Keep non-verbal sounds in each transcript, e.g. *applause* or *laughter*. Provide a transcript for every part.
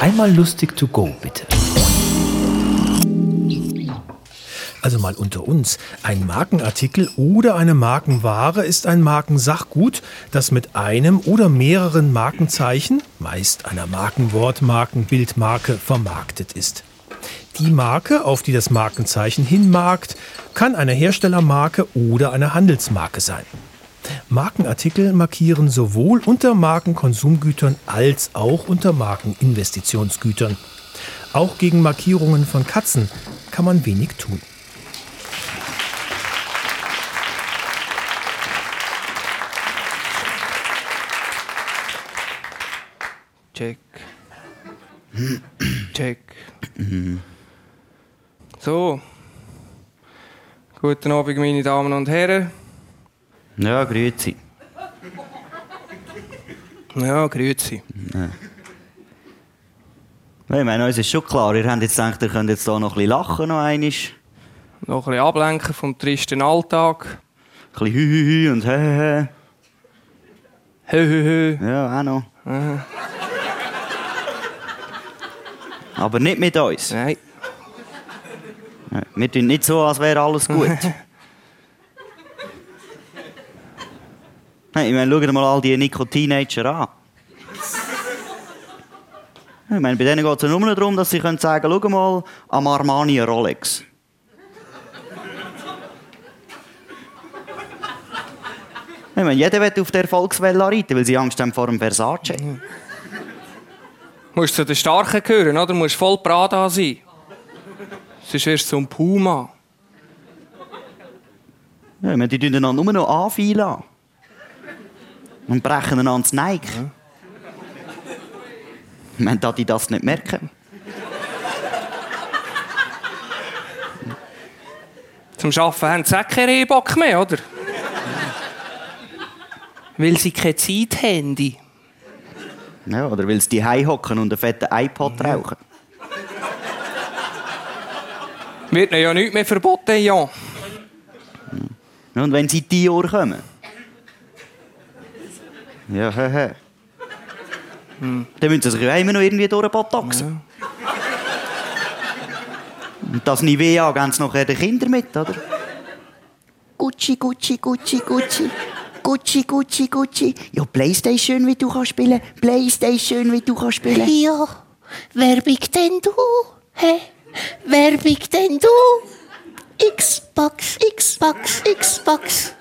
Einmal lustig to go, bitte. Also mal unter uns. Ein Markenartikel oder eine Markenware ist ein Markensachgut, das mit einem oder mehreren Markenzeichen, meist einer Markenwort, Markenbildmarke, vermarktet ist. Die Marke, auf die das Markenzeichen hinmarkt, kann eine Herstellermarke oder eine Handelsmarke sein. Markenartikel markieren sowohl unter Markenkonsumgütern als auch unter Markeninvestitionsgütern. Auch gegen Markierungen von Katzen kann man wenig tun. Check. Check. So. Guten Abend, meine Damen und Herren. Ja, grüezi. Ja, grüezi. Ja, ich meine, uns ist schon klar, ihr habt jetzt gedacht, ihr könnt jetzt hier noch ein bisschen lachen, noch einmal. Ein Noch ein bisschen ablenken vom tristen Alltag. bisschen hü hü hü und hä hä Hö, hö, hö. hä. Ja, auch noch. Aber nicht mit uns. Nein. Wir tun nicht so, als wäre alles gut. *laughs* Nein, ich meine, schaut mal all die Nico-Teenager an. Ich meine, bei denen geht es ja nur noch darum, dass sie können sagen schau mal, am Armani Rolex. Ich meine, jeder will auf der Erfolgswelle reiten, weil sie Angst haben vor dem Versace. Du musst zu den Starken gehören, oder? Du musst voll Prada sein. Sonst wirst du zum Puma. Ja, ich meine, die tun dann nur noch anfeilen an. Und brechen einander das Nike. Meine, dass die das nicht merken. Zum Arbeiten haben sie auch keinen Rehbock mehr, oder? Weil sie keine Zeit haben. Ja, oder weil sie die hocken und einen fetten iPod rauchen. Wird ihnen ja nichts mehr verboten, ja. Ja, Und wenn sie in die Uhr kommen. Ja, hä, hä. Dann müssen sie sich ja immer noch irgendwie durchbotoxen. Und das Nivea geben sie nachher den Kindern mit, oder? Gucci, Gucci, Gucci, Gucci. Gucci, Gucci, Gucci. Ja, Playstation, wie du kannst spielen. Playstation, wie du kannst spielen. Ja, wer bist denn du? Hä? Wer bist denn du? Xbox, Xbox, Xbox.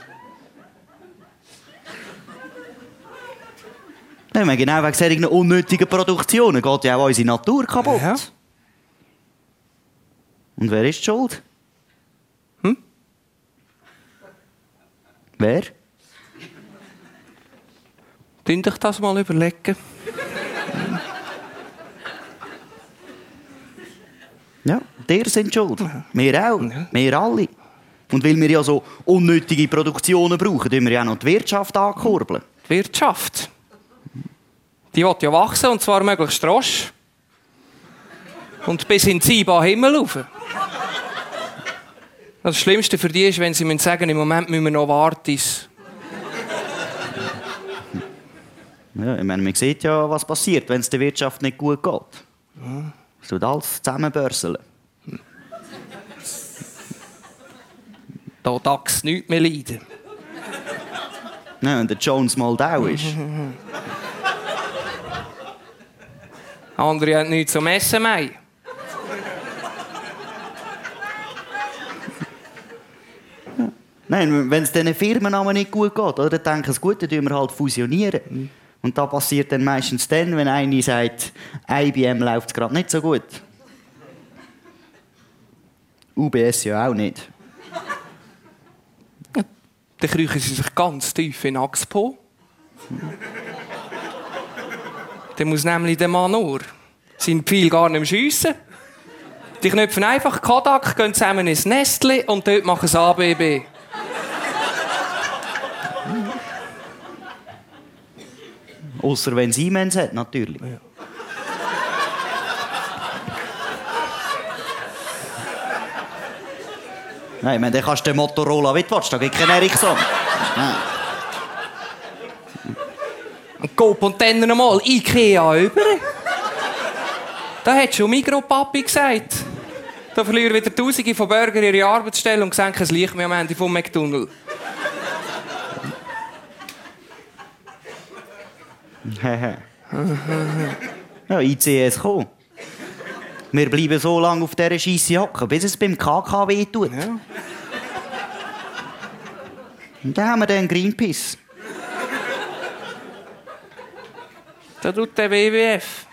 Ich meine, genau wegen solchen unnötigen Produktionen geht ja auch unsere Natur kaputt. Ja. Und wer ist schuld? Hm? Wer? Dünn dich das mal überlegen. Ja, der sind schuld. Wir auch. Wir alle. Und weil wir ja so unnötige Produktionen brauchen, tun wir ja auch noch die Wirtschaft ankurbeln. Die Wirtschaft. Die will ja wachsen, und zwar möglichst rasch. Und bis in den Himmel rauf. Das Schlimmste für die ist, wenn sie sagen, im Moment müssen wir noch warten. Ja, ich meine, man sieht ja, was passiert, wenn es der Wirtschaft nicht gut geht. Es tut alles zusammenbörseln. Da DAX nichts mehr leiden. Ja, wenn der Jones mal da ist. Andere haben nichts zum Essen mehr. Nein, wenn es diesen Firmen aber nicht gut geht, oder, dann denken sie, gut, dann tun wir halt fusionieren. Und das passiert dann meistens dann, wenn einer sagt, IBM läuft gerade nicht so gut. UBS ja auch nicht. Dann kriechen sie sich ganz tief in Axpo. Dann muss nämlich der Mann nur sein Pfeil gar nicht schiessen. Die knüpfen einfach Kodak, gehen zusammen ins Nestli und dort machen sie ABB. Außer wenn Siemens hat, natürlich. Nein, ich meine, dann kannst du den Motorola wie du willst, da gibt keinen Ericsson. Nein. *laughs* Coop und dann nochmal Ikea über. Da hat schon Mikropapi gesagt. Da verlieren wieder Tausende von Bürgern ihre Arbeitsstelle und senken das Licht mehr am Ende vom McDonald's. *laughs* ja, ICS kommen. Wir bleiben so lange auf dieser Scheisse hocken, bis es beim KK wehtut. Ja. Und dann haben wir den Greenpeace. Da tut der WWF.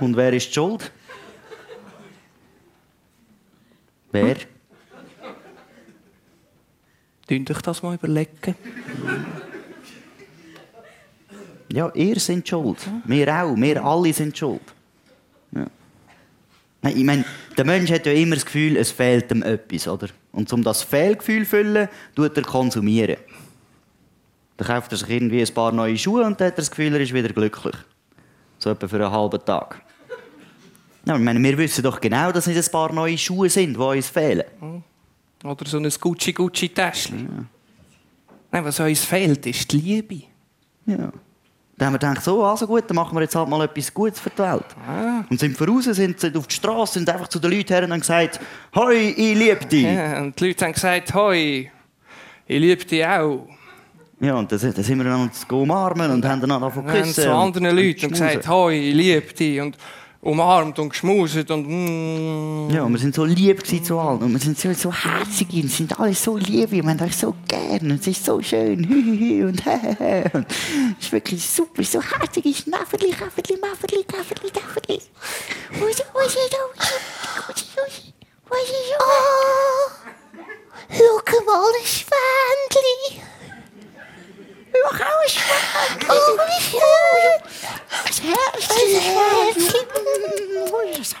Und wer ist die schuld? Wer? Dünnt euch das mal überlegen. Ja, ihr seid schuld. Wir auch. Wir alle sind schuld. Ja. Ich meine, der Mensch hat ja immer das Gefühl, es fehlt ihm etwas, oder? Und um das Fehlgefühl zu füllen, tut er konsumieren. Dann kauft er sich irgendwie ein paar neue Schuhe und dann hat er das Gefühl, er ist wieder glücklich. So etwa für einen halben Tag. Ja, ich meine, wir wissen doch genau, dass es nicht ein paar neue Schuhe sind, die uns fehlen. Oder so ein Gucci-Gucci-Täschchen. Nein, was uns fehlt, ist die Liebe. Ja. Dann haben wir gedacht, so, also gut, dann machen wir jetzt halt mal etwas Gutes für die Welt. Ah. Und sind voraus, sind, sind auf die Straße, sind einfach zu den Leuten her und haben gesagt, «Hoi, ich liebe dich!» Ja, und die Leute haben gesagt, hoi, ich liebe dich auch. Ja, und dann, sind- dann sind wir dann uns umarmen und haben dann angefangen Wir zu küssen. zu und- anderen und Leuten und schmusen. gesagt, hoi, ich liebe dich. Und umarmt und geschmuset und mm. Ja, wir sind so lieb zu allen. Und wir sind so, so herzig und sind alle so lieb. Wir haben euch so gern. Und es ist so schön. Und. *laughs* Und Es ist wirklich super. So herzig. Ist Nafferli, Kafferli, Mafferli, Kafferli, Kafferli. Was ist ist was ist ist Oh, schau mal, ein Schwändli. Mach auch ein Schwein. Oh, wie schön. Ein Herzchen. Ein Herzchen. Oh, das Handherzchen. Oh, Was ist so herzig? Was ist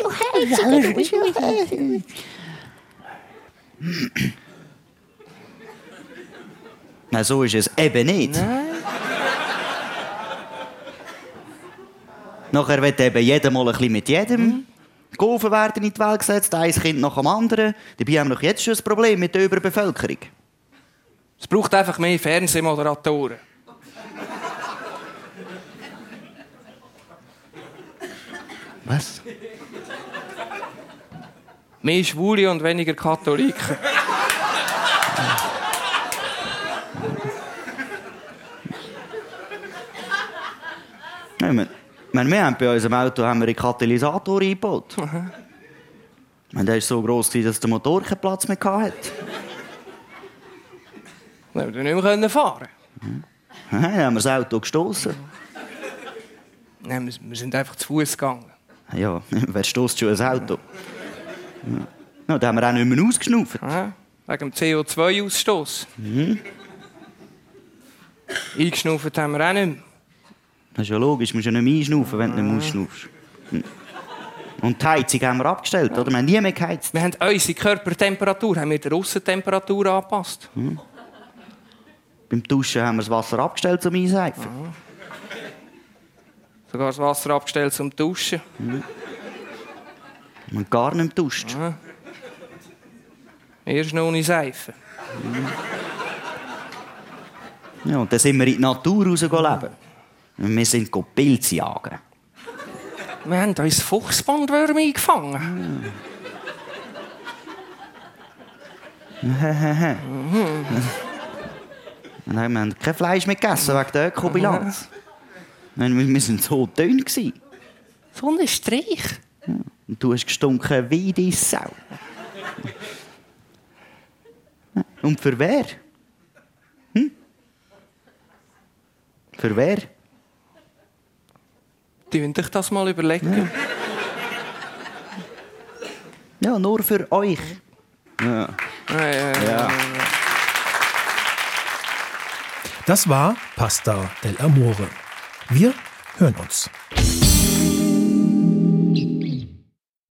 so herzig? Na, so ist es eben nicht. Nachher wird eben jeder mal ein bisschen mit jedem. Die Golfen werden in die Welt gesetzt, ein Kind nach dem anderen. Dabei haben wir doch jetzt schon ein Problem mit der Überbevölkerung. Es braucht einfach mehr Fernsehmoderatoren. Was? Mehr Schwule und weniger Katholiken. Ja, wir, wir, haben bei unserem Auto haben wir einen Katalysator eingebaut. Und der war so gross, dass der Motor keinen Platz mehr hatte. Dann haben wir nicht mehr fahren Dann haben wir das Auto gestoßen. Nein, wir- wir sind einfach zu Fuß gegangen. Ja, *laughs* wer stößt schon ein Auto? Ja. Ja, dann haben wir auch nicht mehr ausgeschnauft. Ja, wegen dem CO2-Ausstoß. Eingeschnauft haben wir auch nicht mehr. Das ist ja logisch, du musst ja nicht mehr einschnaufen, wenn du nicht mehr ausschnaufst. Hm. Und die Heizung haben wir abgestellt, oder? Wir haben nie mehr geheizt. Wir haben unsere Körpertemperatur haben wir der Aussentemperatur angepasst. Beim Duschen haben wir das Wasser abgestellt zum Einseifen. Sogar das Wasser abgestellt zum Duschen. Wir haben gar nicht duscht. Erst noch ohne Seife. Ja, und dann sind wir in die Natur raus leben. Und wir sind Pilze jagen. Wir haben uns Fuchsbandwürmer eingefangen. *laughs* Nein, wir haben kein Fleisch mehr gegessen wegen der Ökobilanz. Nein, wir wir sind so dünn. Gewesen. So ein Strich. Und du hast gestunken wie die Sau. Und für wer? Hm? Für wer? Dünnt euch das mal überlegen. Ja, nur für euch. Ja. Ja. Ja, ja. ja. Das war Pasta del Amore. Wir hören uns.